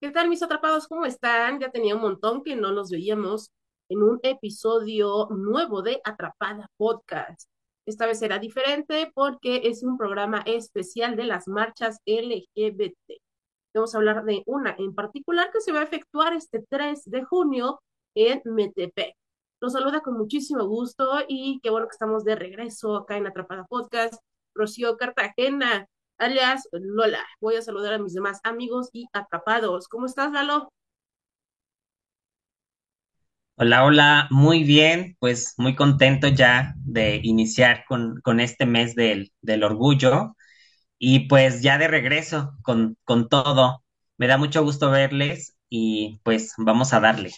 ¿Qué tal, mis atrapados? ¿Cómo están? Ya tenía un montón que no nos veíamos en un episodio nuevo de Atrapada Podcast. Esta vez será diferente porque es un programa especial de las marchas LGBT. Vamos a hablar de una en particular que se va a efectuar este 3 de junio en Metepec. Los saluda con muchísimo gusto y qué bueno que estamos de regreso acá en Atrapada Podcast. Rocío Cartagena, alias Lola. Voy a saludar a mis demás amigos y atrapados. ¿Cómo estás, Lalo? Hola, hola, muy bien, pues muy contento ya de iniciar con, con este mes del, del orgullo y pues ya de regreso con, con todo. Me da mucho gusto verles y pues vamos a darle.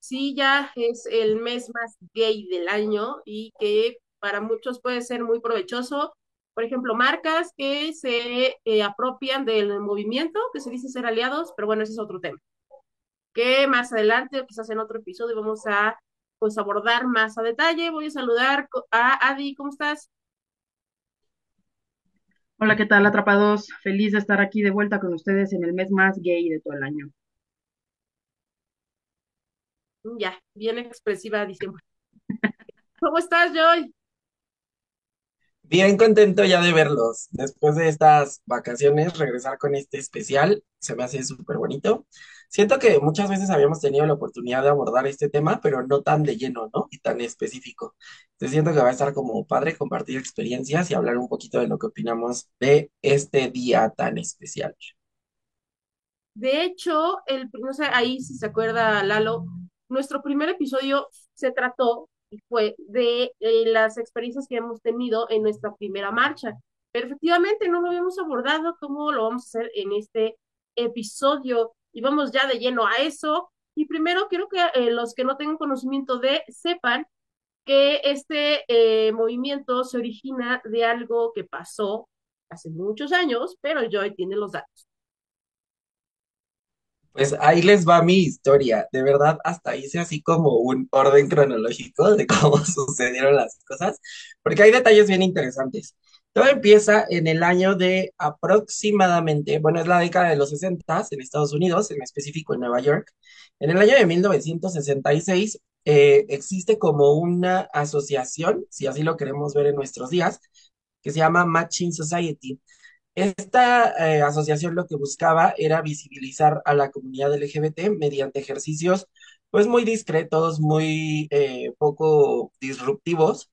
Sí, ya es el mes más gay del año y que para muchos puede ser muy provechoso. Por ejemplo, marcas que se eh, apropian del movimiento, que se dice ser aliados, pero bueno, ese es otro tema. Que más adelante, quizás en otro episodio, vamos a pues abordar más a detalle. Voy a saludar a Adi, ¿cómo estás? Hola, ¿qué tal, atrapados? Feliz de estar aquí de vuelta con ustedes en el mes más gay de todo el año. Ya, bien expresiva diciembre. ¿Cómo estás, Joy? Bien contento ya de verlos. Después de estas vacaciones, regresar con este especial se me hace súper bonito. Siento que muchas veces habíamos tenido la oportunidad de abordar este tema, pero no tan de lleno, ¿no? Y tan específico. Entonces siento que va a estar como padre compartir experiencias y hablar un poquito de lo que opinamos de este día tan especial. De hecho, el, no sé, ahí si se acuerda Lalo, nuestro primer episodio se trató fue de eh, las experiencias que hemos tenido en nuestra primera marcha. Pero efectivamente no lo habíamos abordado como lo vamos a hacer en este episodio y vamos ya de lleno a eso. Y primero quiero que eh, los que no tengan conocimiento de sepan que este eh, movimiento se origina de algo que pasó hace muchos años, pero Joy tiene los datos. Pues ahí les va mi historia. De verdad, hasta hice así como un orden cronológico de cómo sucedieron las cosas, porque hay detalles bien interesantes. Todo empieza en el año de aproximadamente, bueno, es la década de los 60 en Estados Unidos, en específico en Nueva York. En el año de 1966 eh, existe como una asociación, si así lo queremos ver en nuestros días, que se llama Matching Society. Esta eh, asociación lo que buscaba era visibilizar a la comunidad LGBT mediante ejercicios pues muy discretos, muy eh, poco disruptivos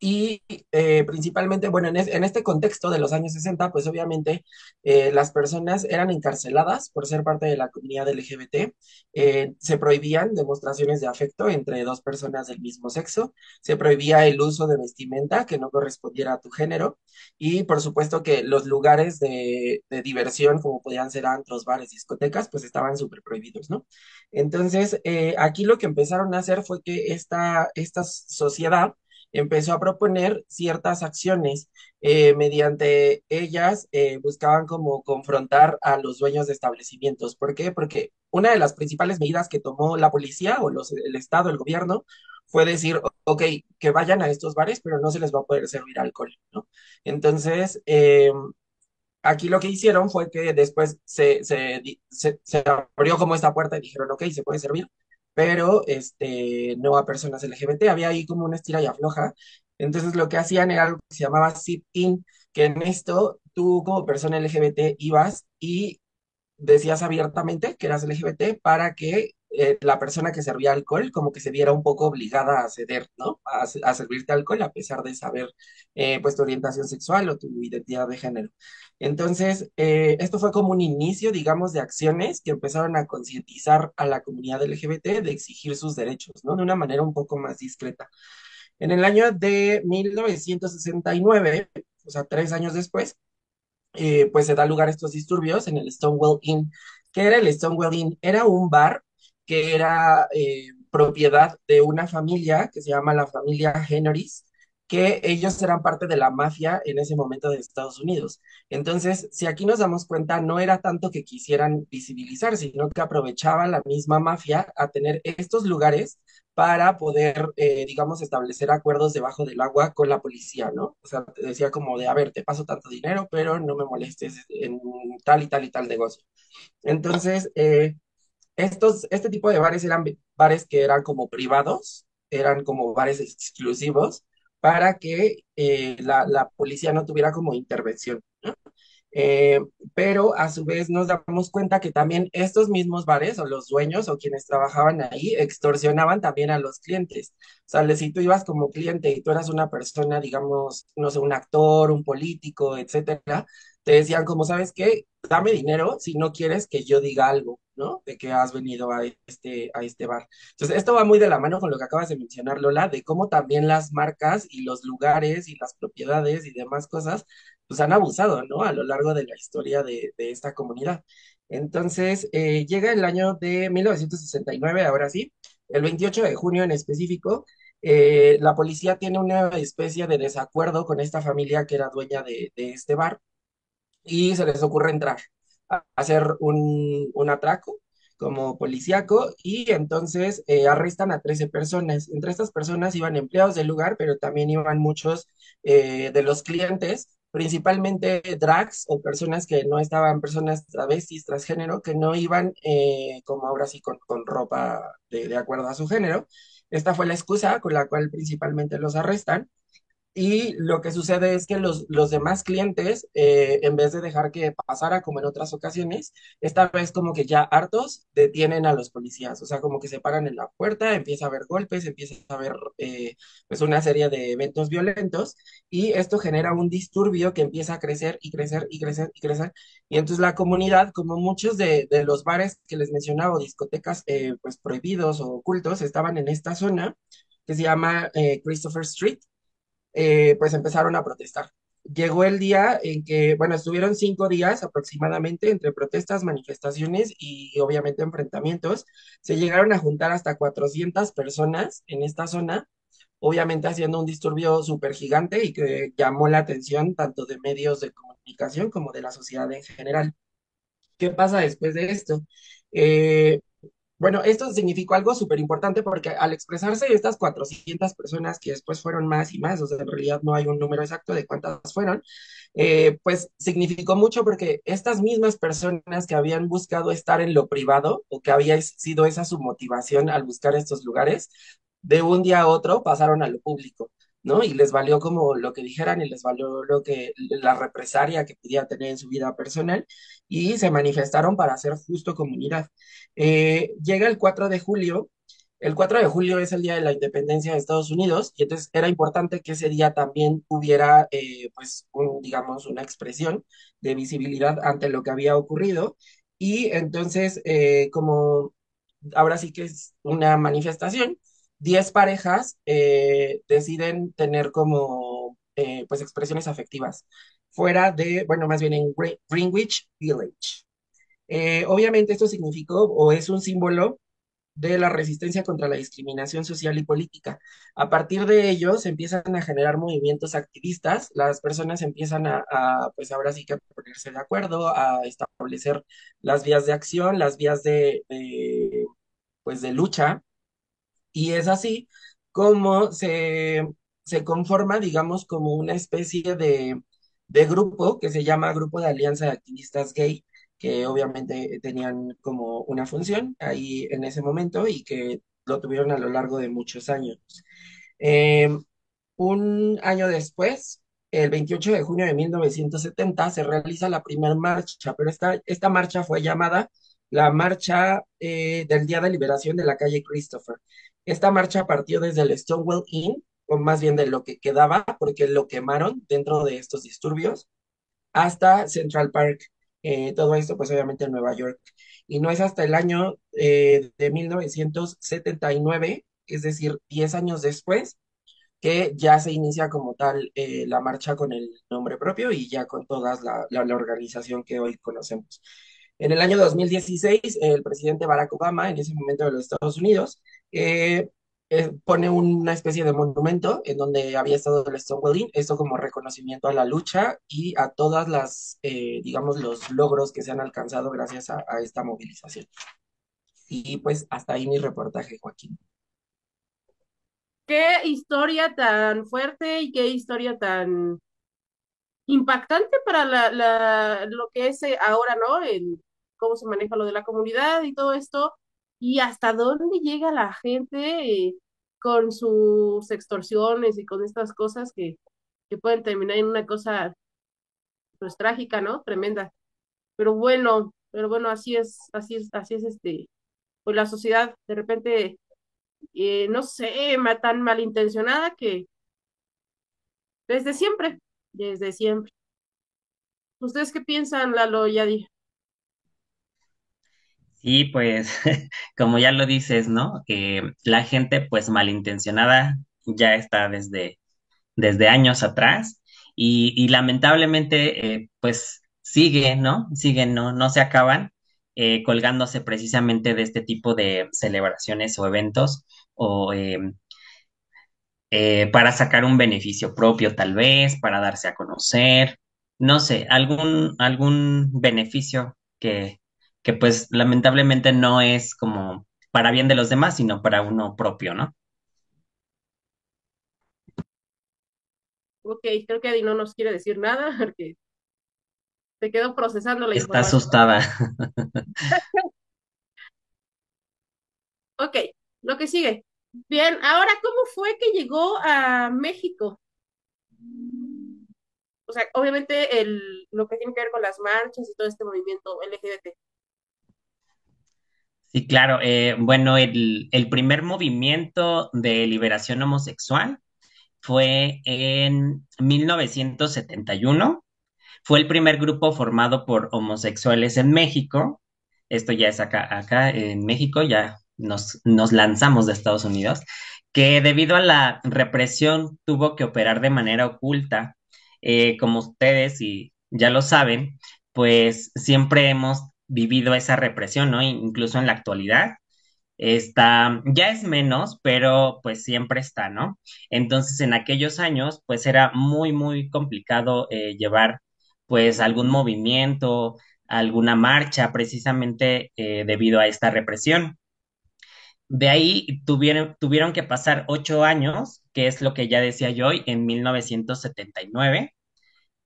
y eh, principalmente, bueno, en, es- en este contexto de los años 60, pues obviamente eh, las personas eran encarceladas por ser parte de la comunidad LGBT, eh, se prohibían demostraciones de afecto entre dos personas del mismo sexo, se prohibía el uso de vestimenta que no correspondiera a tu género. Y por supuesto que los lugares de, diversión, como podían ser antros, bares, discotecas, pues estaban súper prohibidos, ¿no? Entonces, aquí lo que empezaron a hacer fue que esta, esta sociedad empezó a proponer ciertas acciones. eh, mediante ellas eh, buscaban como confrontar a los dueños de establecimientos. ¿Por qué? Porque una de las principales medidas que tomó la policía o los, el Estado, el gobierno, fue decir, ok, que vayan a estos bares, pero no se les va a poder servir alcohol. Entonces, eh, aquí lo que hicieron fue que después se, se, se, se abrió como esta puerta y dijeron, ok, se puede servir, pero este, no a personas LGBT. Había ahí como una estira y afloja. Entonces lo que hacían era algo que se llamaba sit-in, que en esto tú como persona LGBT ibas y decías abiertamente que eras LGBT para que eh, la persona que servía alcohol como que se viera un poco obligada a ceder, ¿no? A, servirte alcohol a pesar de saber eh, pues tu orientación sexual o tu identidad de género. Entonces, eh, esto fue como un inicio, digamos, de acciones que empezaron a concientizar a la comunidad LGBT de exigir sus derechos, ¿no? De una manera un poco más discreta. En el año de 1969, o sea, tres años después, eh, pues se da lugar a estos disturbios en el Stonewall Inn. ¿Qué era el Stonewall Inn? Era un bar que era eh, propiedad de una familia que se llama la familia Henrys, que ellos eran parte de la mafia en ese momento de Estados Unidos. Entonces, si aquí nos damos cuenta, no era tanto que quisieran visibilizar, sino que aprovechaba la misma mafia a tener estos lugares para poder, eh, digamos, establecer acuerdos debajo del agua con la policía, ¿no? O sea, decía como de, a ver, te paso tanto dinero, pero no me molestes en tal y tal y tal negocio. Entonces, eh, estos, este tipo de bares eran bares que eran como privados, eran como bares exclusivos para que eh, la, la policía no tuviera como intervención. Eh, pero a su vez nos damos cuenta que también estos mismos bares o los dueños o quienes trabajaban ahí extorsionaban también a los clientes. O sea, si tú ibas como cliente y tú eras una persona, digamos, no sé, un actor, un político, etcétera, te decían como, ¿sabes qué? Dame dinero si no quieres que yo diga algo, ¿no? De que has venido a este, a este bar. Entonces, esto va muy de la mano con lo que acabas de mencionar, Lola, de cómo también las marcas y los lugares y las propiedades y demás cosas pues han abusado, ¿no? A lo largo de la historia de, de esta comunidad. Entonces, eh, llega el año de 1969, ahora sí, el 28 de junio en específico, eh, la policía tiene una especie de desacuerdo con esta familia que era dueña de, de este bar y se les ocurre entrar hacer un, un atraco como policíaco y entonces eh, arrestan a 13 personas. Entre estas personas iban empleados del lugar, pero también iban muchos eh, de los clientes principalmente drags o personas que no estaban, personas travestis, transgénero, que no iban eh, como ahora sí con, con ropa de, de acuerdo a su género. Esta fue la excusa con la cual principalmente los arrestan. Y lo que sucede es que los, los demás clientes, eh, en vez de dejar que pasara como en otras ocasiones, esta vez como que ya hartos detienen a los policías, o sea, como que se paran en la puerta, empieza a haber golpes, empieza a haber eh, pues una serie de eventos violentos y esto genera un disturbio que empieza a crecer y crecer y crecer y crecer. Y entonces la comunidad, como muchos de, de los bares que les mencionaba discotecas eh, pues prohibidos o ocultos, estaban en esta zona que se llama eh, Christopher Street eh, pues empezaron a protestar. Llegó el día en que, bueno, estuvieron cinco días aproximadamente entre protestas, manifestaciones y obviamente enfrentamientos. Se llegaron a juntar hasta 400 personas en esta zona, obviamente haciendo un disturbio súper gigante y que llamó la atención tanto de medios de comunicación como de la sociedad en general. ¿Qué pasa después de esto? Eh, bueno, esto significó algo súper importante porque al expresarse estas 400 personas, que después fueron más y más, o sea, en realidad no hay un número exacto de cuántas fueron, eh, pues significó mucho porque estas mismas personas que habían buscado estar en lo privado o que había sido esa su motivación al buscar estos lugares, de un día a otro pasaron a lo público. ¿No? Y les valió como lo que dijeran y les valió lo que la represalia que podía tener en su vida personal y se manifestaron para hacer justo comunidad. Eh, llega el 4 de julio, el 4 de julio es el día de la independencia de Estados Unidos y entonces era importante que ese día también hubiera, eh, pues, digamos, una expresión de visibilidad ante lo que había ocurrido y entonces, eh, como ahora sí que es una manifestación, 10 parejas eh, deciden tener como, eh, pues, expresiones afectivas fuera de, bueno, más bien en Greenwich Village. Eh, obviamente esto significó o es un símbolo de la resistencia contra la discriminación social y política. A partir de ello se empiezan a generar movimientos activistas, las personas empiezan a, a, pues ahora sí que ponerse de acuerdo, a establecer las vías de acción, las vías de pues de lucha, y es así como se, se conforma, digamos, como una especie de, de grupo que se llama Grupo de Alianza de Activistas Gay, que obviamente tenían como una función ahí en ese momento y que lo tuvieron a lo largo de muchos años. Eh, un año después, el 28 de junio de 1970, se realiza la primera marcha, pero esta, esta marcha fue llamada la Marcha eh, del Día de Liberación de la calle Christopher. Esta marcha partió desde el Stonewall Inn, o más bien de lo que quedaba, porque lo quemaron dentro de estos disturbios, hasta Central Park. Eh, todo esto, pues obviamente en Nueva York. Y no es hasta el año eh, de 1979, es decir, 10 años después, que ya se inicia como tal la marcha con el nombre propio y ya con toda la organización que hoy conocemos. En el año 2016, el presidente Barack Obama, en ese momento de los Estados Unidos, eh, eh, pone una especie de monumento en donde había estado el Stonewall Inn, esto como reconocimiento a la lucha y a todas las, eh, digamos, los logros que se han alcanzado gracias a, a esta movilización. Y pues hasta ahí mi reportaje, Joaquín. qué historia tan fuerte y qué historia tan impactante para la, la, lo que es eh, ahora, ¿no? El, cómo se maneja lo de la comunidad y todo esto, y hasta dónde llega la gente eh, con sus extorsiones y con estas cosas que, que pueden terminar en una cosa pues trágica, ¿no? Tremenda. Pero bueno, pero bueno, así es, así es, así es este, pues la sociedad de repente, eh, no sé, tan malintencionada que desde siempre, desde siempre. ¿Ustedes qué piensan, Lalo? Y pues, como ya lo dices, ¿no? Que la gente, pues malintencionada, ya está desde, desde años atrás y, y lamentablemente, eh, pues sigue, ¿no? Siguen, no, no se acaban eh, colgándose precisamente de este tipo de celebraciones o eventos o eh, eh, para sacar un beneficio propio, tal vez, para darse a conocer, no sé, algún, algún beneficio que, que pues lamentablemente no es como para bien de los demás, sino para uno propio, ¿no? Ok, creo que Adi no nos quiere decir nada porque se quedó procesando la Está información. asustada. Ok, lo que sigue. Bien, ahora, ¿cómo fue que llegó a México? O sea, obviamente el, lo que tiene que ver con las marchas y todo este movimiento LGBT. Sí, claro. eh, bueno, el, el primer movimiento de liberación homosexual fue en 1971. Fue el primer grupo formado por homosexuales en México. Esto ya es acá, acá en México, ya nos, nos lanzamos de Estados Unidos, que debido a la represión tuvo que operar de manera oculta. Eh, como ustedes y ya lo saben, pues siempre hemos vivido esa represión, ¿no? Incluso en la actualidad está, ya es menos, pero pues siempre está, ¿no? Entonces, en aquellos años, pues era muy, muy complicado eh, llevar pues algún movimiento, alguna marcha, precisamente eh, debido a esta represión. De ahí tuvieron, tuvieron que pasar ocho años, que es lo que ya decía yo, en 1979.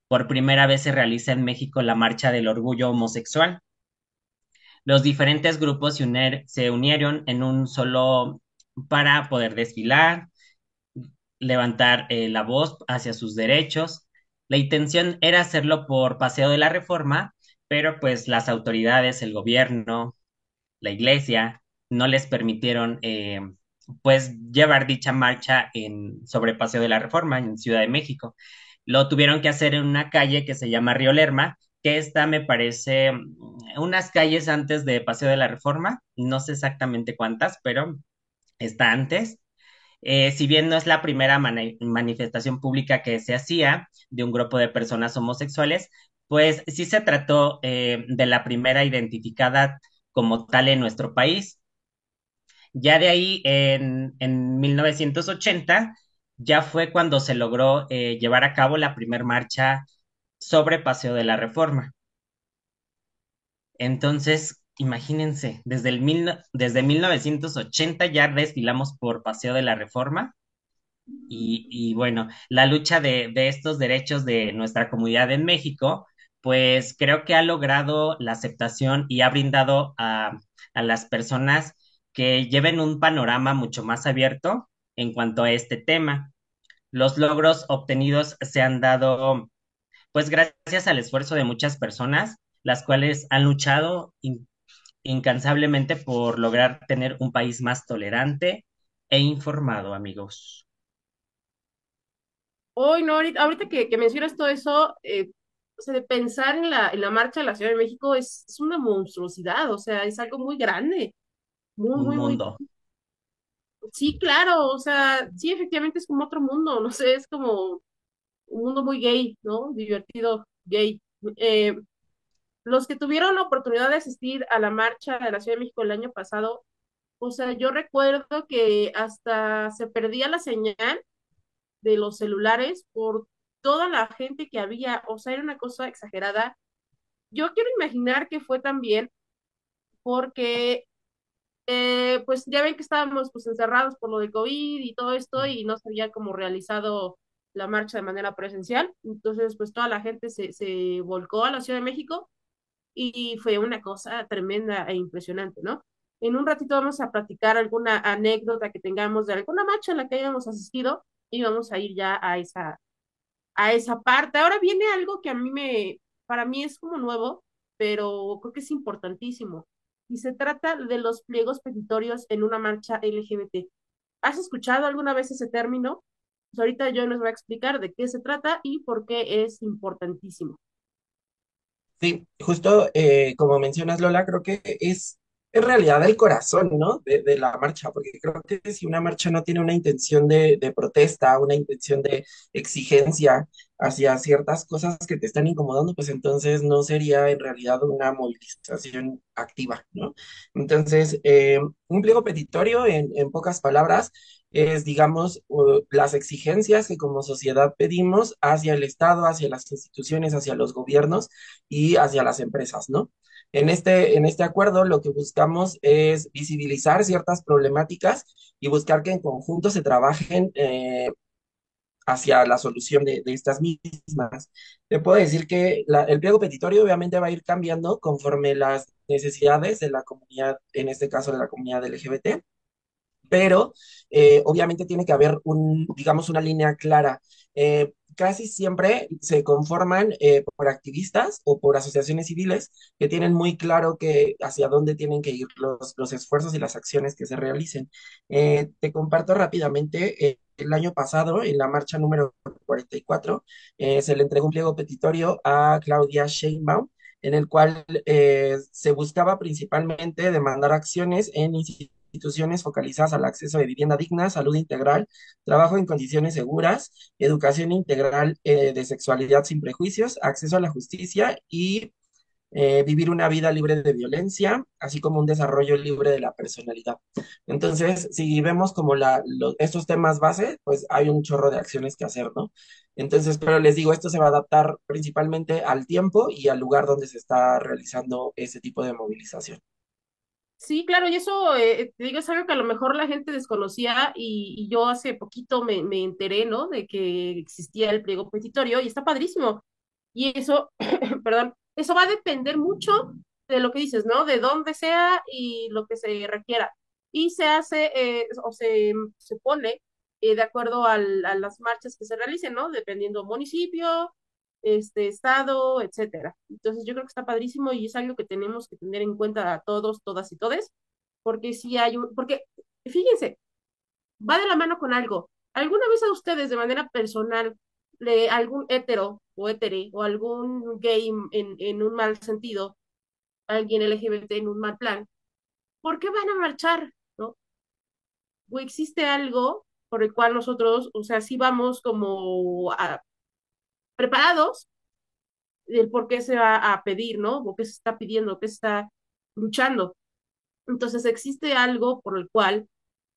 Por primera vez se realiza en México la Marcha del Orgullo Homosexual. Los diferentes grupos se, se unieron en un solo para poder desfilar, levantar eh, la voz hacia sus derechos. La intención era hacerlo por Paseo de la Reforma, pero pues las autoridades, el gobierno, la iglesia, no les permitieron eh, pues llevar dicha marcha en sobre Paseo de la Reforma en Ciudad de México. Lo tuvieron que hacer en una calle que se llama Río Lerma, que esta me parece mm, unas calles antes de Paseo de la Reforma, no sé exactamente cuántas, pero está antes. Eh, si bien no es la primera mani- manifestación pública que se hacía de un grupo de personas homosexuales, pues sí se trató eh, de la primera identificada como tal en nuestro país. Ya de ahí, en, en 1980, ya fue cuando se logró eh, llevar a cabo la primera marcha sobre Paseo de la Reforma. Entonces, imagínense, desde, el mil, desde 1980 ya desfilamos por Paseo de la Reforma y, y bueno, la lucha de, de estos derechos de nuestra comunidad en México, pues creo que ha logrado la aceptación y ha brindado a, a las personas que lleven un panorama mucho más abierto en cuanto a este tema. Los logros obtenidos se han dado, pues gracias al esfuerzo de muchas personas, las cuales han luchado in- incansablemente por lograr tener un país más tolerante e informado, amigos. Hoy, no, ahorita, que, mencionas todo eso, eh, o sea, de pensar en la, en la marcha de la Ciudad de México es, es una monstruosidad, o sea, es algo muy grande, muy, muy, mundo. sí, claro, o sea, sí, efectivamente es como otro mundo, no sé, es como un mundo muy gay, ¿no? Divertido, gay. Eh, los que tuvieron la oportunidad de asistir a la marcha de la Ciudad de México el año pasado, o sea, yo recuerdo que hasta se perdía la señal de los celulares por toda la gente que había, o sea, era una cosa exagerada. Yo quiero imaginar que fue también porque eh, pues ya ven que estábamos pues encerrados por lo de COVID y todo esto y no se había como realizado la marcha de manera presencial. Entonces, pues toda la gente se, se volcó a la Ciudad de México y fue una cosa tremenda e impresionante, ¿no? En un ratito vamos a platicar alguna anécdota que tengamos de alguna marcha en la que hayamos asistido y vamos a ir ya a esa, a esa parte. Ahora viene algo que a mí me, para mí es como nuevo, pero creo que es importantísimo. Y se trata de los pliegos petitorios en una marcha LGBT. ¿Has escuchado alguna vez ese término? Pues ahorita yo les voy a explicar de qué se trata y por qué es importantísimo. Sí, justo eh, como mencionas, Lola, creo que es en realidad el corazón, ¿no? De, de la marcha, porque creo que si una marcha no tiene una intención de, de protesta, una intención de exigencia hacia ciertas cosas que te están incomodando, pues entonces no sería en realidad una movilización activa, ¿no? Entonces, eh, un pliego petitorio, en, en pocas palabras, es, digamos, las exigencias que como sociedad pedimos hacia el Estado, hacia las instituciones, hacia los gobiernos y hacia las empresas, ¿no? En este, en este acuerdo lo que buscamos es visibilizar ciertas problemáticas y buscar que en conjunto se trabajen eh, hacia la solución de, de, estas mismas. Te puedo decir que el pliego petitorio obviamente va a ir cambiando conforme las necesidades de la comunidad, en este caso de la comunidad LGBT pero eh, obviamente tiene que haber un, digamos, una línea clara. Eh, casi siempre se conforman eh, por activistas o por asociaciones civiles que tienen muy claro que hacia dónde tienen que ir los, los esfuerzos y las acciones que se realicen. Eh, te comparto rápidamente, eh, el año pasado, en la marcha número 44, eh, se le entregó un pliego petitorio a Claudia Sheinbaum en el cual se buscaba principalmente demandar acciones en instituciones focalizadas al acceso de vivienda digna, salud integral, trabajo en condiciones seguras, educación integral eh, de sexualidad sin prejuicios, acceso a la justicia y eh, vivir una vida libre de violencia, así como un desarrollo libre de la personalidad. Entonces, si vemos como la, lo, estos temas base, pues hay un chorro de acciones que hacer, ¿no? Entonces, pero les digo, esto se va a adaptar principalmente al tiempo y al lugar donde se está realizando ese tipo de movilización. Sí, claro, y eso, eh, te digo, es algo que a lo mejor la gente desconocía y, y yo hace poquito me, me enteré, ¿no? De que existía el pliego petitorio y está padrísimo. Y eso, perdón, eso va a depender mucho de lo que dices, ¿no? De dónde sea y lo que se requiera. Y se hace eh, o se, se pone eh, de acuerdo al, a las marchas que se realicen, ¿no? Dependiendo municipio, este estado, etcétera. Entonces yo creo que está padrísimo y es algo que tenemos que tener en cuenta a todos, todas y todes, porque si hay un, porque fíjense, va de la mano con algo. ¿Alguna vez a ustedes de manera personal, le, algún hetero o hetere o algún gay en, en un mal sentido, alguien LGBT en un mal plan, ¿por qué van a marchar? ¿No? ¿O existe algo por el cual nosotros, o sea, sí vamos como a, preparados del por qué se va a pedir, ¿no? O qué se está pidiendo, qué está luchando. Entonces existe algo por el cual,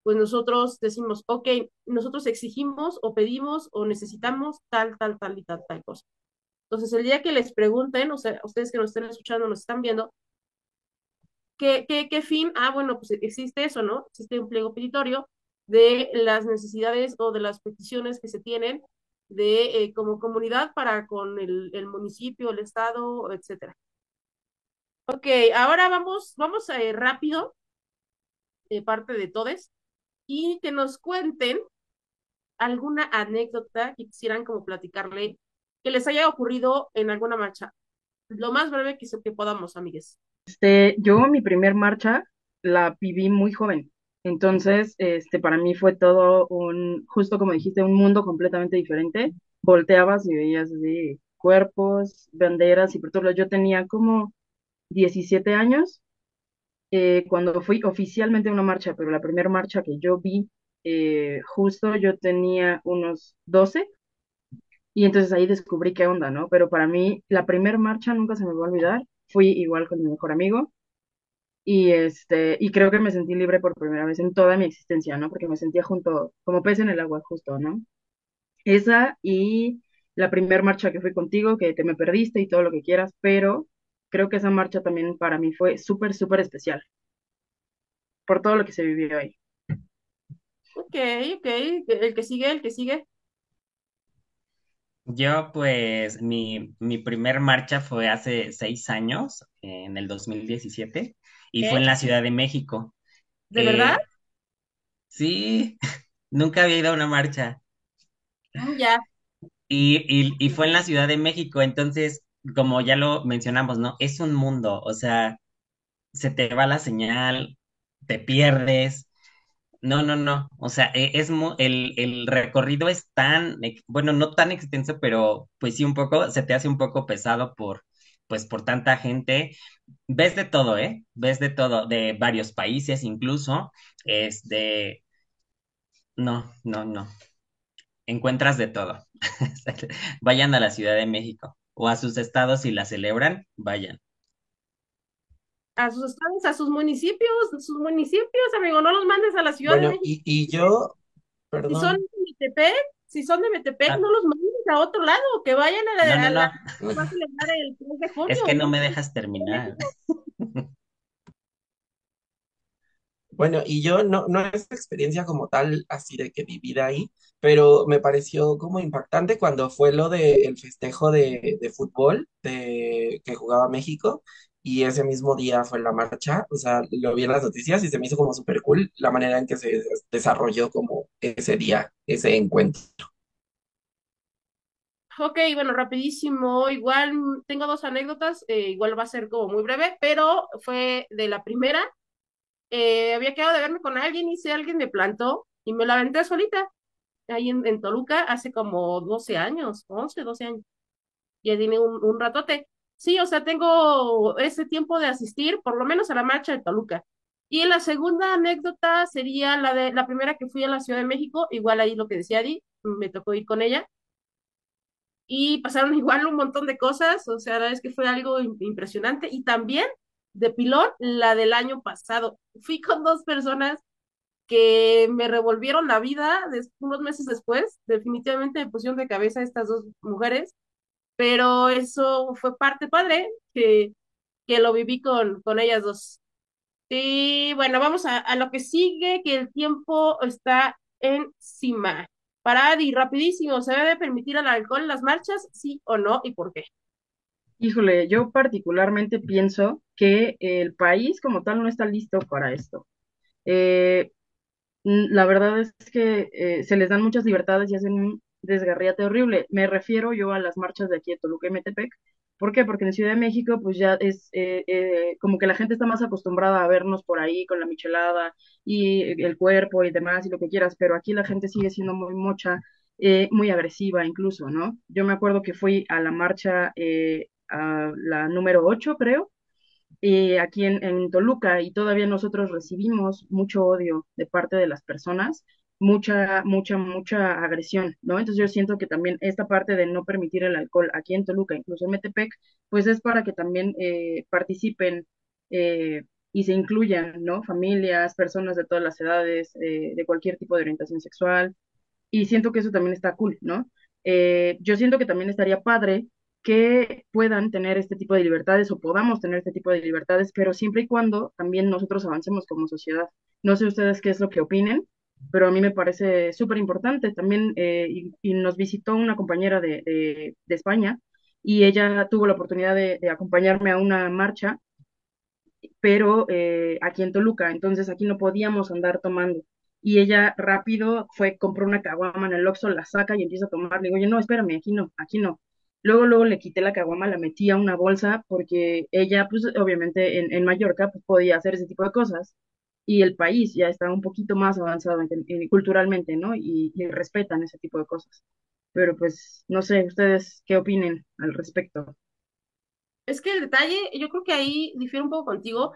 pues nosotros decimos, ok, nosotros exigimos o pedimos o necesitamos tal, tal, tal y tal, tal cosa. Entonces el día que les pregunten, o sea, ustedes que nos estén escuchando, nos están viendo, ¿qué, qué, qué fin? Ah, bueno, pues existe eso, ¿no? Existe un pliego petitorio de las necesidades o de las peticiones que se tienen de eh, como comunidad para con el, el, municipio, el estado, etcétera. Ok, ahora vamos, vamos ir rápido de parte de todos y que nos cuenten alguna anécdota que quisieran como platicarle que les haya ocurrido en alguna marcha. Lo más breve que, que podamos, amigues. Este, yo mi primer marcha la viví muy joven. Entonces, este, para mí fue todo un, justo como dijiste, un mundo completamente diferente. Volteabas y veías así cuerpos, banderas y por todo. Yo tenía como 17 años eh, cuando fui oficialmente a una marcha, pero la primera marcha que yo vi, eh, justo yo tenía unos 12 y entonces ahí descubrí qué onda, ¿no? Pero para mí la primera marcha nunca se me va a olvidar. Fui igual con mi mejor amigo y este y creo que me sentí libre por primera vez en toda mi existencia, ¿no? Porque me sentía junto como pez en el agua justo, ¿no? Esa y la primera marcha que fui contigo, que te me perdiste y todo lo que quieras, pero creo que esa marcha también para mí fue súper, súper especial. por todo lo que se vivió ahí. Ok, ok, el que sigue, el que sigue. Yo, pues, mi, mi primer marcha fue hace seis años, en el 2017, y fue en la Ciudad de México. ¿De verdad? Eh, sí, nunca había ido a una marcha. Mm, Ya. Y, y, y fue en la Ciudad de México, entonces, como ya lo mencionamos, ¿no? Es un mundo, o sea, se te va la señal, te pierdes. No, no, no. O sea, e- es el, el recorrido es tan, bueno, no tan extenso, pero pues sí un poco, se te hace un poco pesado por, pues por tanta gente. Ves de todo, ¿eh? Ves de todo, de varios países incluso. Es de, no, no, no. Encuentras de todo. Vayan a la Ciudad de México o a sus estados si la celebran, vayan. A sus estados, a sus municipios, a sus municipios, amigo, no los mandes a la Ciudad de México. y, y yo, Si son perdón, de Metepec, si son de Metepec, Ah, no los mandes a otro lado, que vayan a no, la, no, a la, no. va a celebrar el 3 de junio, Es que no no me de dejas terminar. Bueno, y yo no, no es experiencia como tal, así de que vivir ahí, pero me pareció como impactante cuando fue lo del festejo de, de fútbol de, que jugaba México y ese mismo día fue la marcha, o sea, lo vi en las noticias y se me hizo como súper cool la manera en que se des- desarrolló como ese día, ese encuentro. Ok, bueno, rapidísimo, igual tengo dos anécdotas, eh, igual va a ser como muy breve, pero fue de la primera, eh, había quedado de verme con alguien y si alguien me plantó y me la aventé solita, ahí en, en Toluca, hace como 12 años, 11, 12 años. ya tiene un, un ratote. Sí, o sea, tengo ese tiempo de asistir, por lo menos a la marcha de Toluca. Y la segunda anécdota sería la de la primera que fui a la Ciudad de México, igual ahí lo que decía Adi, me tocó ir con ella y pasaron igual un montón de cosas, o sea, la verdad es que fue algo im- impresionante y también de pilón la del año pasado. Fui con dos personas que me revolvieron la vida unos meses después, definitivamente me pusieron de cabeza estas dos mujeres pero eso fue parte padre que, que lo viví con, con ellas dos. Y bueno, vamos a, a lo que sigue, que el tiempo está encima. Para Adi, rapidísimo, ¿se debe permitir el alcohol en las marchas? ¿Sí o no? ¿Y por qué? Híjole, yo particularmente pienso que el país como tal no está listo para esto. Eh, la verdad es que eh, se les dan muchas libertades y hacen un desgarriate horrible. Me refiero yo a las marchas de aquí de Toluca y Metepec. ¿Por qué? Porque en Ciudad de México, pues ya es eh, eh, como que la gente está más acostumbrada a vernos por ahí con la michelada y el cuerpo y demás y lo que quieras, pero aquí la gente sigue siendo muy mocha, eh, muy agresiva incluso, ¿no? Yo me acuerdo que fui a la marcha, eh, a la número 8, creo, aquí en, en Toluca y todavía nosotros recibimos mucho odio de parte de las personas, mucha, mucha, mucha agresión, ¿no? Entonces yo siento que también esta parte de no permitir el alcohol aquí en Toluca, incluso en Metepec, pues es para que también eh, participen eh, y se incluyan, ¿no? Familias, personas de todas las edades, eh, de cualquier tipo de orientación sexual, y siento que eso también está cool, ¿no? Eh, yo siento que también estaría padre que puedan tener este tipo de libertades o podamos tener este tipo de libertades, pero siempre y cuando también nosotros avancemos como sociedad. No sé ustedes qué es lo que opinen, pero a mí me parece súper importante. También, eh, y, nos visitó una compañera de, de, España y ella tuvo la oportunidad de, de acompañarme a una marcha pero eh, aquí en Toluca, entonces aquí no podíamos andar tomando. Y ella rápido fue, compró una caguama en el Oxxo, la saca y empieza a tomar. Le digo, oye, no, espérame, aquí no, aquí no. Luego, luego le quité la caguama, la metí a una bolsa porque ella, pues obviamente en, en Mallorca, pues podía hacer ese tipo de cosas. Y el país ya está un poquito más avanzado en- en- culturalmente, ¿no? Y, y respetan ese tipo de cosas. Pero pues, no sé, ustedes qué opinen al respecto. Es que el detalle, yo creo que ahí difiere un poco contigo,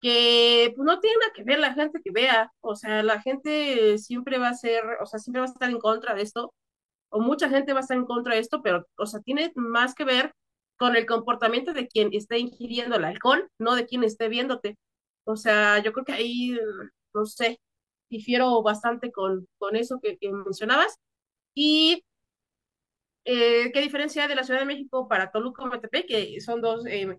que pues, no tiene nada que ver la gente que vea, o sea, la gente siempre va a ser, o sea, siempre va a estar en contra de esto, o mucha gente va a estar en contra de esto, pero, o sea, tiene más que ver con el comportamiento de quien esté ingiriendo el alcohol, no de quien esté viéndote. O sea, yo creo que ahí, no sé, difiero bastante con, con eso que, mencionabas. Y eh, qué diferencia de la Ciudad de México para Toluca o Metepec, que son dos, eh,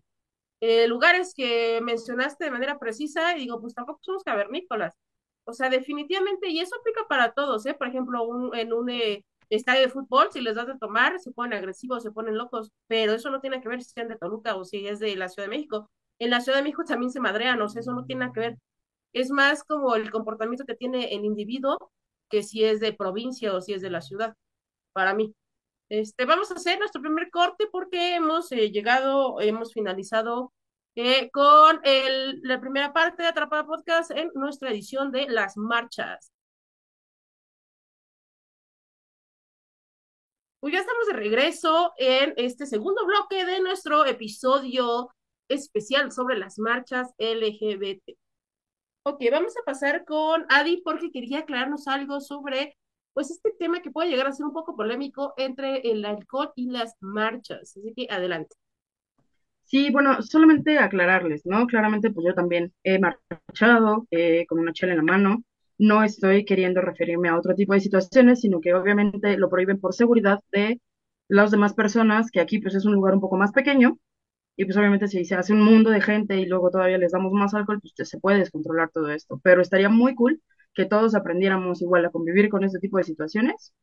eh, lugares que mencionaste de manera precisa, y digo, pues tampoco somos cavernícolas. O sea, definitivamente, y eso aplica para todos, ¿eh? Por ejemplo, un, en un eh, estadio de fútbol, si les das de tomar, se ponen agresivos, se ponen locos, pero eso no tiene que ver si sean de Toluca o si es de la Ciudad de México. En la Ciudad de México también se madrean, o sea, eso no tiene nada que ver. Es más como el comportamiento que tiene el individuo que si es de provincia o si es de la ciudad, para mí. Este, vamos a hacer nuestro primer corte porque hemos eh, llegado, hemos finalizado eh, con la primera parte de Atrapada Podcast en nuestra edición de las marchas. Pues ya estamos de regreso en este segundo bloque de nuestro episodio especial sobre las marchas LGBT. Ok, vamos a pasar con Adi porque quería aclararnos algo sobre pues este tema que puede llegar a ser un poco polémico entre el alcohol y las marchas. Así que adelante. Sí, bueno, solamente aclararles, ¿no? Claramente, pues yo también he marchado eh, con una chela en la mano. No estoy queriendo referirme a otro tipo de situaciones, sino que obviamente lo prohíben por seguridad de las demás personas, que aquí pues es un lugar un poco más pequeño. Y pues obviamente si se hace un mundo de gente y luego todavía les damos más alcohol, pues se puede descontrolar todo esto. Pero estaría muy cool que todos aprendiéramos igual a convivir con este tipo de situaciones.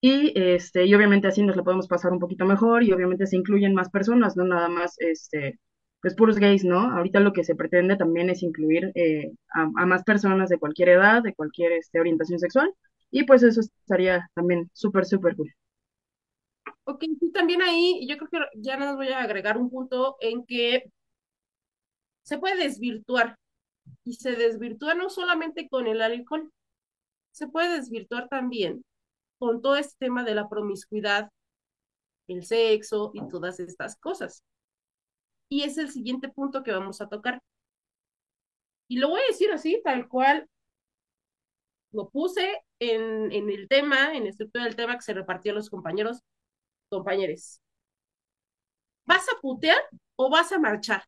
Y, este, y obviamente así nos lo podemos pasar un poquito mejor y obviamente se incluyen más personas, no nada más este, pues puros gays, ¿no? Ahorita lo que se pretende también es incluir eh, a, a, más personas de cualquier edad, de cualquier este, orientación sexual y pues eso estaría también súper, súper cool. Ok, y también ahí yo creo que ya nos voy a agregar un punto en que se puede desvirtuar y se desvirtúa no solamente con el alcohol, se puede desvirtuar también con todo este tema de la promiscuidad, el sexo y todas estas cosas. Y es el siguiente punto que vamos a tocar. Y lo voy a decir así, tal cual lo puse en, en el tema, en la estructura del tema que se repartió a los compañeros, compañeros. ¿Vas a putear o vas a marchar?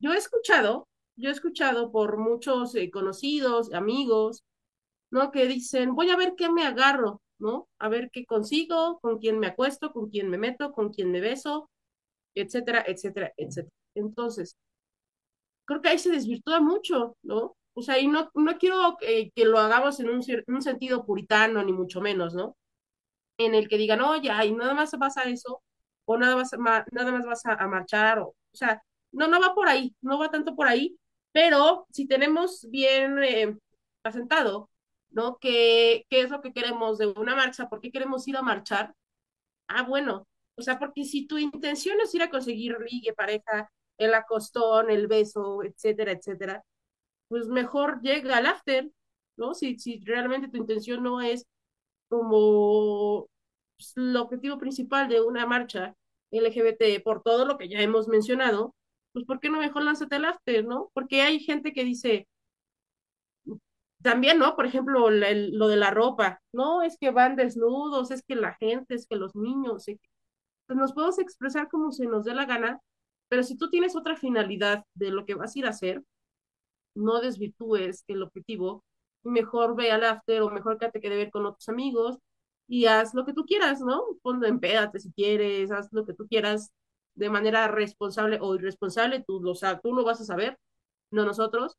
Yo he escuchado yo he escuchado por muchos eh, conocidos, amigos, ¿no? Que dicen, voy a ver qué me agarro, ¿no? A ver qué consigo, con quién me acuesto, con quién me meto, con quién me beso, etcétera, etcétera, etcétera. Entonces, creo que ahí se desvirtúa mucho, ¿no? O sea, y no, no quiero eh, que lo hagamos en un, un, sentido puritano, ni mucho menos, ¿no? En el que digan, oye, y nada más vas a eso, o nada más, nada más vas a, marchar, o, o sea, no, no va por ahí, no va tanto por ahí, pero si tenemos bien eh, asentado, ¿no? ¿Qué, ¿Qué es lo que queremos de una marcha? ¿Por qué queremos ir a marchar? Ah, bueno, o sea, porque si tu intención es ir a conseguir ligue, pareja, el acostón, el beso, etcétera, etcétera, pues mejor llega al after, ¿no? Si, si realmente tu intención no es como el objetivo principal de una marcha LGBT, por todo lo que ya hemos mencionado, pues ¿por qué no mejor lánzate al after, no? Porque hay gente que dice, también, ¿no? Por ejemplo, lo de la ropa, no, es que van desnudos, es que la gente, es que los niños, pues nos podemos expresar como se nos dé la gana, pero si tú tienes otra finalidad de lo que vas a ir a hacer, no desvirtúes el objetivo, mejor ve al after o mejor que de ver con otros amigos y haz lo que tú quieras, ¿no? Ponlo en pédate si quieres, haz lo que tú quieras, de manera responsable o irresponsable, tú lo, tú lo vas a saber, no nosotros,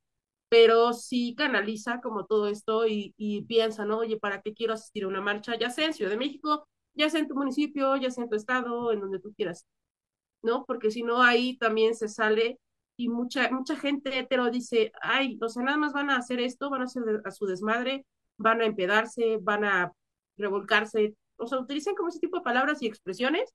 pero sí canaliza como todo esto y, y piensa, ¿no? Oye, ¿para qué quiero asistir a una marcha? Ya sea en Ciudad de México, ya sea en tu municipio, ya sea en tu estado, en donde tú quieras, ¿no? Porque si no, ahí también se sale y mucha, mucha gente hetero dice, ay, o sea, nada más van a hacer esto, van a hacer a su desmadre, van a empedarse, van a revolcarse, o sea, utilizan como ese tipo de palabras y expresiones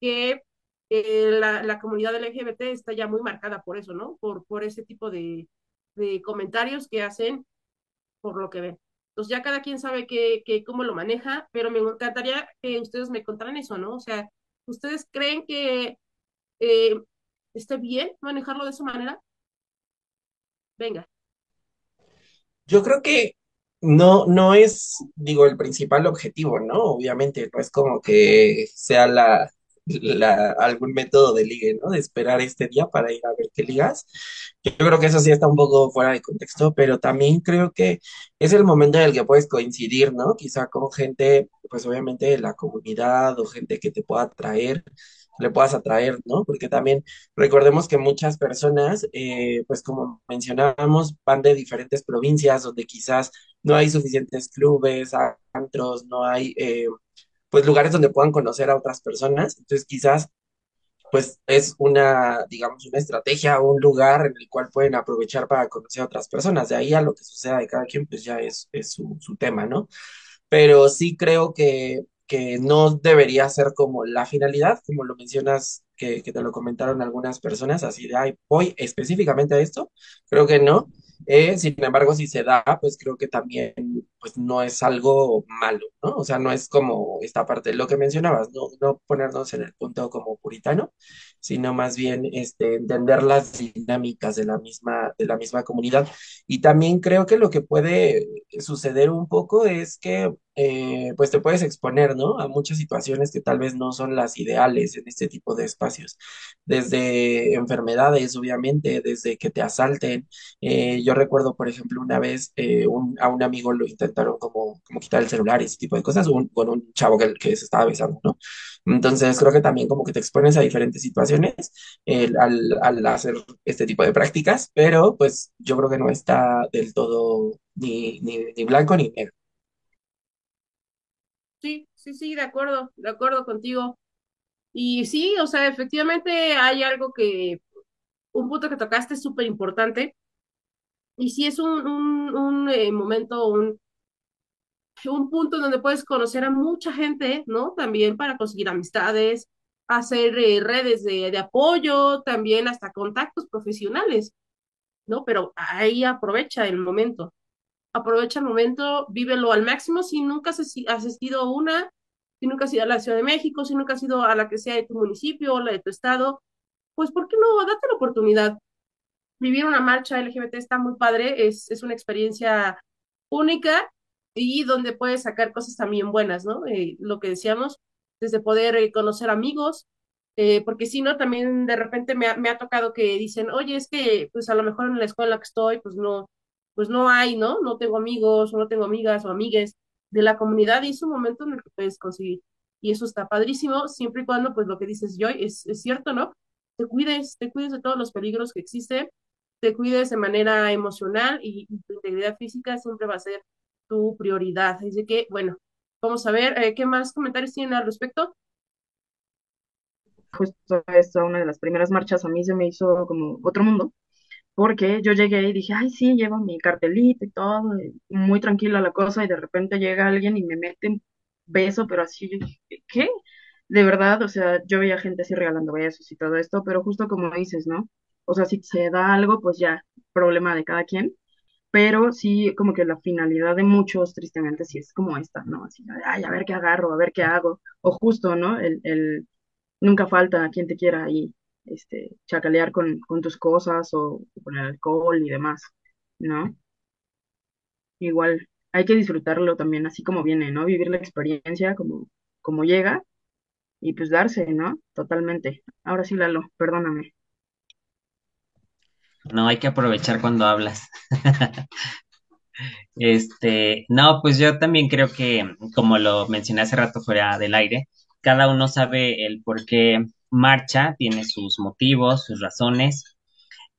que eh, la, la, comunidad LGBT está ya muy marcada por eso, ¿no? Por, por ese tipo de, de comentarios que hacen por lo que ven. Entonces ya cada quien sabe que, que, cómo lo maneja, pero me encantaría que ustedes me contaran eso, ¿no? O sea, ¿ustedes creen que eh, esté bien manejarlo de esa manera? Venga. Yo creo que no, no es, digo, el principal objetivo, ¿no? Obviamente, no es como que sea la, la, algún método de ligue, ¿no? De esperar este día para ir a ver qué ligas. Yo creo que eso sí está un poco fuera de contexto, pero también creo que es el momento en el que puedes coincidir, ¿no? Quizá con gente, pues obviamente de la comunidad o gente que te pueda atraer le puedas atraer, ¿no? Porque también recordemos que muchas personas, eh, pues como mencionábamos, van de diferentes provincias donde quizás no hay suficientes clubes, antros, no hay, eh, pues lugares donde puedan conocer a otras personas. Entonces quizás pues es una, digamos, una estrategia un lugar en el cual pueden aprovechar para conocer a otras personas. De ahí a lo que suceda de cada quien, pues ya es, es su tema, ¿no? Pero sí creo que, que no debería ser como la finalidad, como lo mencionas, que, te lo comentaron algunas personas, así de, ay, voy específicamente a esto. Creo que no. Eh, sin embargo, si se da, pues creo que también pues no es algo malo, ¿no? O sea, no es como esta parte, lo que mencionabas, no, no ponernos en el punto como puritano, sino más bien este, entender las dinámicas de la misma, de la misma comunidad. Y también creo que lo que puede suceder un poco es que eh, pues te puedes exponer, ¿no? A muchas situaciones que tal vez no son las ideales en este tipo de espacios, desde enfermedades, obviamente, desde que te asalten. Eh, yo recuerdo, por ejemplo, una vez eh, a un amigo lo intentaron como, como quitar el celular, ese tipo de cosas, un- con un chavo que, que se estaba besando, ¿no? Entonces creo que también como que te expones a diferentes situaciones al, al hacer este tipo de prácticas, pero pues yo creo que no está del todo ni, ni, ni blanco ni negro. Sí, sí, sí, de acuerdo, de acuerdo contigo. Y sí, o sea, efectivamente hay algo que, un punto que tocaste es súper importante. Y sí es un, un, un eh, momento, un, un punto donde puedes conocer a mucha gente, ¿no? También para conseguir amistades, hacer eh, redes de, de apoyo, también hasta contactos profesionales, ¿no? Pero ahí aprovecha el momento. Aprovecha el momento, vívelo al máximo. Si nunca has asi- asistido a una, si nunca has ido a la Ciudad de México, si nunca has ido a la que sea de tu municipio o la de tu estado, pues ¿por qué no? Date la oportunidad. Vivir una marcha LGBT está muy padre, es, es una experiencia única y donde puedes sacar cosas también buenas, ¿no? Eh, lo que decíamos, desde poder eh, conocer amigos, eh, porque si no, también de repente me ha, me ha tocado que dicen, oye, es que pues a lo mejor en la escuela en la que estoy, pues no, pues no hay, ¿no? No tengo amigos o no tengo amigas o amigues de la comunidad y es un momento en el que puedes conseguir. Y eso está padrísimo, siempre y cuando, pues lo que dices, Joy, es, cierto, ¿no? Te cuides, te cuides de todos los peligros que existen te cuides de manera emocional y, y tu integridad física siempre va a ser tu prioridad. Así que, bueno, vamos a ver eh, qué más comentarios tienen al respecto. Justo esta, una de las primeras marchas, a mí se me hizo como otro mundo, porque yo llegué y dije, ay, sí, llevo mi cartelito y todo, y muy tranquila la cosa, y de repente llega alguien y me mete un beso, pero así, ¿qué? De verdad, o sea, yo veía gente así regalando besos y todo esto, pero justo como dices, ¿no? O sea, si se da algo, pues ya, problema de cada quien, pero sí, como que la finalidad de muchos, tristemente, sí es como esta, ¿no? Así, ay, a ver qué agarro, a ver qué hago, o justo, ¿no? El, el nunca falta quien te quiera ahí, este, chacalear con, con tus cosas o, con el alcohol y demás, ¿no? Igual hay que disfrutarlo también así como viene, ¿no? Vivir la experiencia como, como llega y pues darse, ¿no? Totalmente. Ahora sí, Lalo, perdóname. No hay que aprovechar cuando hablas. Este, no, pues yo también creo que, como lo mencioné hace rato fuera del aire, cada uno sabe el por qué marcha, tiene sus motivos, sus razones,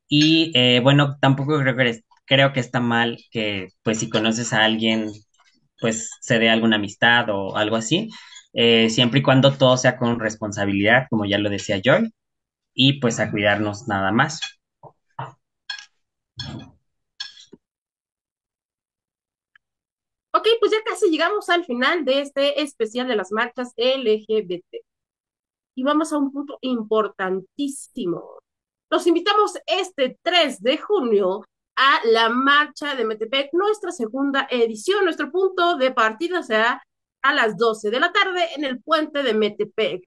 y eh, bueno, tampoco creo que, creo que está mal que, pues si conoces a alguien, pues se dé alguna amistad o algo así, eh, siempre y cuando todo sea con responsabilidad, como ya lo decía Joy, y pues a cuidarnos nada más. Ok, pues ya casi llegamos al final de este especial de las marchas LGBT. Y vamos a un punto importantísimo. Los invitamos este 3 de junio a la marcha de Metepec, nuestra segunda edición. Nuestro punto de partida será a las 12 de la tarde en el puente de Metepec.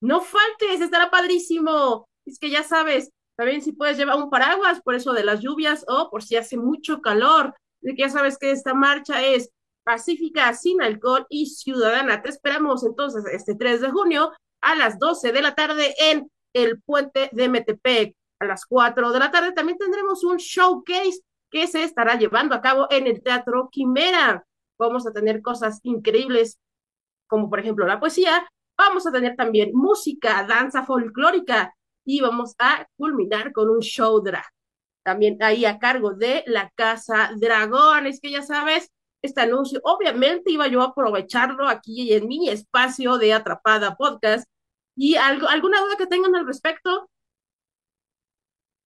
No faltes, estará padrísimo. Es que ya sabes, también si puedes llevar un paraguas por eso de las lluvias o por si hace mucho calor. Ya sabes que esta marcha es pacífica, sin alcohol y ciudadana. Te esperamos entonces este 3 de junio a las 12 de la tarde en el puente de Metepec. A las 4 de la tarde también tendremos un showcase que se estará llevando a cabo en el Teatro Quimera. Vamos a tener cosas increíbles como por ejemplo la poesía, Vamos a tener también música, danza folclórica y vamos a culminar con un show drag. También ahí a cargo de la Casa Dragón. Es que ya sabes, este anuncio, obviamente iba yo a aprovecharlo aquí en mi espacio de Atrapada Podcast. ¿Y algo, alguna duda que tengan al respecto?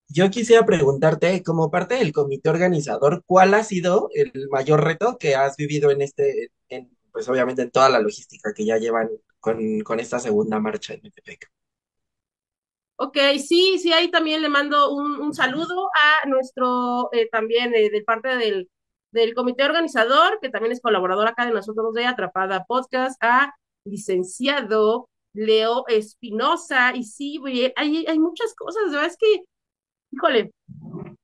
Yo quisiera preguntarte, como parte del comité organizador, ¿cuál ha sido el mayor reto que has vivido en este, en, pues obviamente en toda la logística que ya llevan con, con esta segunda marcha en Metepec? Ok, sí, sí, ahí también le mando un, un saludo a nuestro, eh, también eh, de parte del, del comité organizador, que también es colaborador acá de nosotros de Atrapada Podcast, a licenciado Leo Espinosa. Y sí, hay, hay muchas cosas, ¿verdad? Es que, híjole,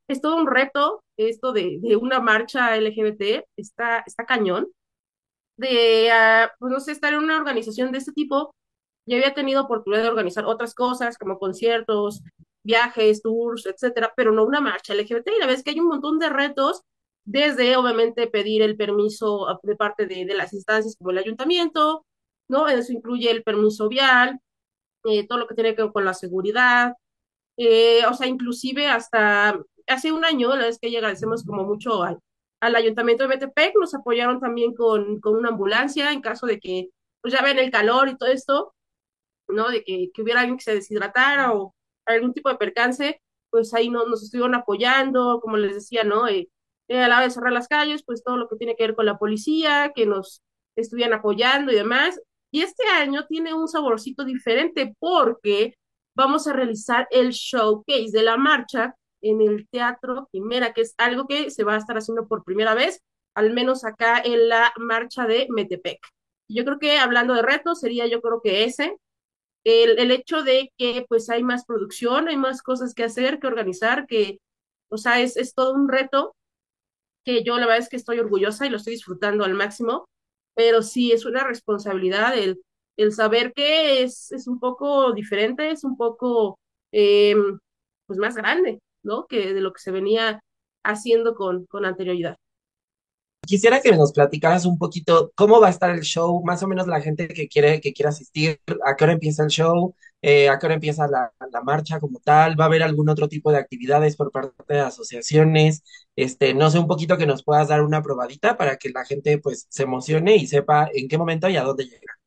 es todo un reto esto de, de una marcha LGBT, está, está cañón, de, uh, pues no sé, estar en una organización de este tipo ya había tenido oportunidad de organizar otras cosas como conciertos, viajes, tours, etcétera, pero no una marcha LGBT. Y la vez que hay un montón de retos, desde obviamente pedir el permiso de parte de, de las instancias como el ayuntamiento, ¿no? Eso incluye el permiso vial, eh, todo lo que tiene que ver con la seguridad, eh, o sea, inclusive hasta hace un año, la vez que agradecemos como mucho al, al ayuntamiento de Metepec, nos apoyaron también con, con una ambulancia en caso de que, pues ya ven el calor y todo esto, ¿no? De que, que, hubiera alguien que se deshidratara o algún tipo de percance, pues ahí no, nos estuvieron apoyando, como les decía, ¿no? A la hora de cerrar las calles, pues todo lo que tiene que ver con la policía, que nos estuvieran apoyando y demás. Y este año tiene un saborcito diferente porque vamos a realizar el showcase de la marcha en el Teatro Quimera, que es algo que se va a estar haciendo por primera vez, al menos acá en la marcha de Metepec. Yo creo que hablando de retos, sería yo creo que ese, el, el, hecho de que pues hay más producción, hay más cosas que hacer, que organizar, que, o sea, es, es todo un reto que yo la verdad es que estoy orgullosa y lo estoy disfrutando al máximo, pero sí es una responsabilidad el, el saber que es, es un poco diferente, es un poco eh, pues más grande, ¿no? Que de lo que se venía haciendo con, con anterioridad. Quisiera que nos platicaras un poquito cómo va a estar el show, más o menos la gente que quiere, que quiere asistir, a qué hora empieza el show, eh, a qué hora empieza la, marcha como tal, va a haber algún otro tipo de actividades por parte de asociaciones, este, no sé, un poquito que nos puedas dar una probadita para que la gente pues se emocione y sepa en qué momento y a dónde llega.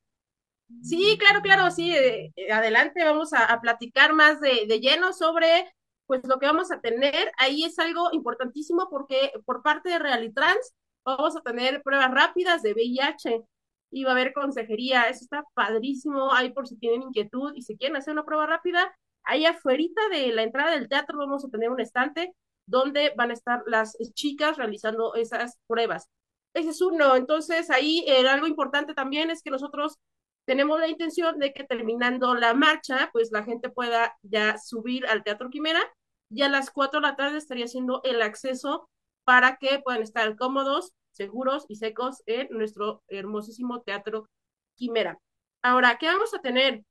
Sí, claro, claro, sí, eh, adelante, vamos a, a platicar más de, de lleno sobre pues lo que vamos a tener. Ahí es algo importantísimo porque por parte de Realitrans vamos a tener pruebas rápidas de VIH y va a haber consejería, eso está padrísimo, ahí por si tienen inquietud y si quieren hacer una prueba rápida, ahí afuera de la entrada del teatro vamos a tener un estante donde van a estar las chicas realizando esas pruebas. Ese es uno, entonces ahí eh, algo importante también es que nosotros tenemos la intención de que terminando la marcha, pues la gente pueda ya subir al Teatro Quimera y a las cuatro de la tarde estaría haciendo el acceso para que puedan estar cómodos, seguros y secos en nuestro hermosísimo Teatro Quimera. Ahora, ¿qué vamos a tener?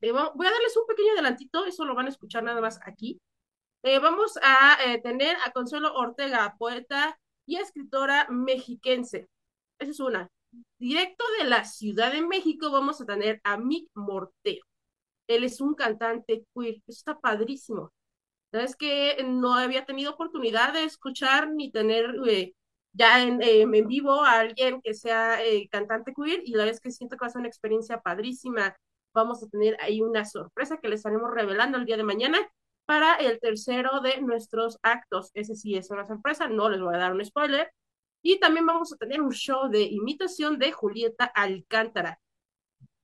Eh, voy a darles un pequeño adelantito, eso lo van a escuchar nada más aquí. Eh, vamos a eh, tener a Consuelo Ortega, poeta y escritora mexiquense. Esa es una. Directo de la Ciudad de México vamos a tener a Mick Morteo. Él es un cantante queer. Eso está padrísimo. Es que no había tenido oportunidad de escuchar ni tener ya en, eh, en, vivo a alguien que sea eh, cantante queer y la verdad es que siento que va a ser una experiencia padrísima. Vamos a tener ahí una sorpresa que les estaremos revelando el día de mañana para el tercero de nuestros actos. Ese sí es una sorpresa, no les voy a dar un spoiler. Y también vamos a tener un show de imitación de Julieta Alcántara,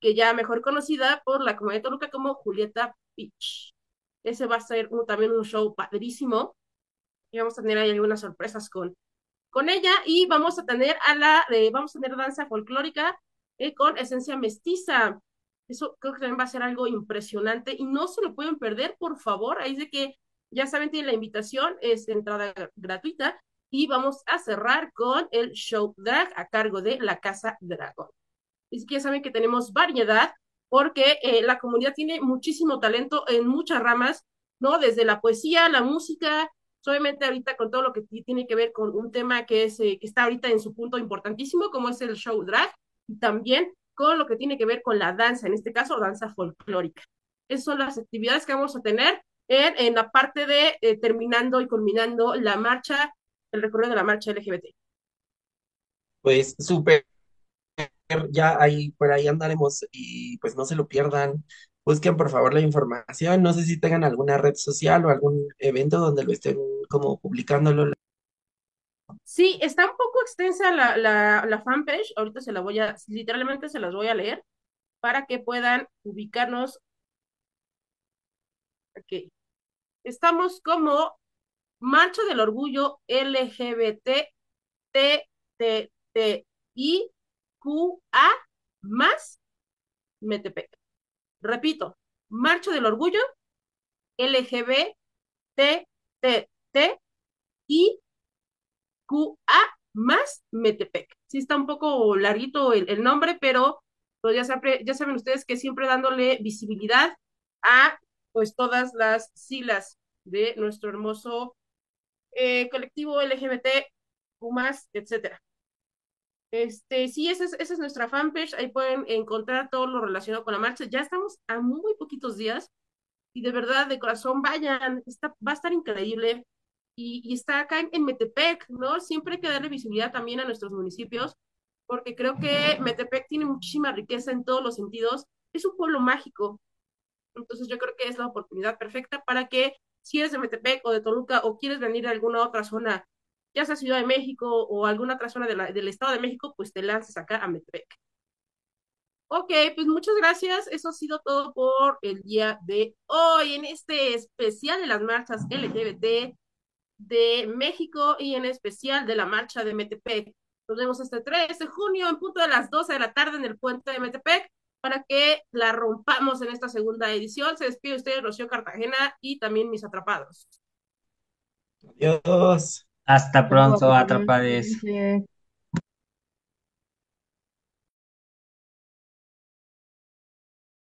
que ya mejor conocida por la comunidad de Toluca como Julieta Peach. Ese va a ser también un show padrísimo. Y vamos a tener ahí algunas sorpresas con, con ella. Y vamos a tener a la, eh, vamos a tener danza folclórica eh, con esencia mestiza. Eso creo que también va a ser algo impresionante y no se lo pueden perder, por favor. Ahí es de que ya saben, tienen la invitación, es entrada gratuita. Y vamos a cerrar con el show drag a cargo de la Casa Dragón. Es que ya saben que tenemos variedad porque eh, la comunidad tiene muchísimo talento en muchas ramas, ¿no? Desde la poesía, la música, obviamente ahorita con todo lo que tiene que ver con un tema que, es, eh, que está ahorita en su punto importantísimo, como es el show drag, y también con lo que tiene que ver con la danza, en este caso danza folclórica. Esas son las actividades que vamos a tener en, en la parte de eh, terminando y culminando la marcha, el recorrido de la marcha LGBT. Pues súper, ya ahí por ahí andaremos y pues no se lo pierdan. Busquen por favor la información. No sé si tengan alguna red social o algún evento donde lo estén como publicándolo. Sí, está un poco extensa la, la, fanpage. Ahorita se la voy a, literalmente se las voy a leer para que puedan ubicarnos. Ok. Estamos como Marcha del Orgullo LGBT TTTIQA más Metepec. Repito, Marcha del Orgullo LGBTTIQA más Metepec. Sí está un poco larguito el, nombre, pero pues ya saben ustedes que siempre dándole visibilidad a pues todas las siglas de nuestro hermoso eh, colectivo LGBT, más, etcétera. Este, sí, esa es, nuestra fanpage, ahí pueden encontrar todo lo relacionado con la marcha. Ya estamos a muy poquitos días y de verdad, de corazón, vayan, está, va a estar increíble. Y, y está acá en, en, Metepec, ¿no? Siempre hay que darle visibilidad también a nuestros municipios, porque creo que Metepec tiene muchísima riqueza en todos los sentidos. Es un pueblo mágico. Entonces yo creo que es la oportunidad perfecta para que si eres de Metepec o de Toluca o quieres venir a alguna otra zona, ya sea Ciudad de México o alguna otra zona del Estado de México, pues te lances acá a Metepec. Ok, pues muchas gracias. Eso ha sido todo por el día de hoy en este especial de las marchas LGBT de México y en especial de la marcha de Metepec. Nos vemos este 3 de junio en punto de las 12 de la tarde en el puente de Metepec para que la rompamos en esta segunda edición. Se despide usted, Rocío Cartagena, y también mis atrapados. Adiós. Hasta pronto, atrapades.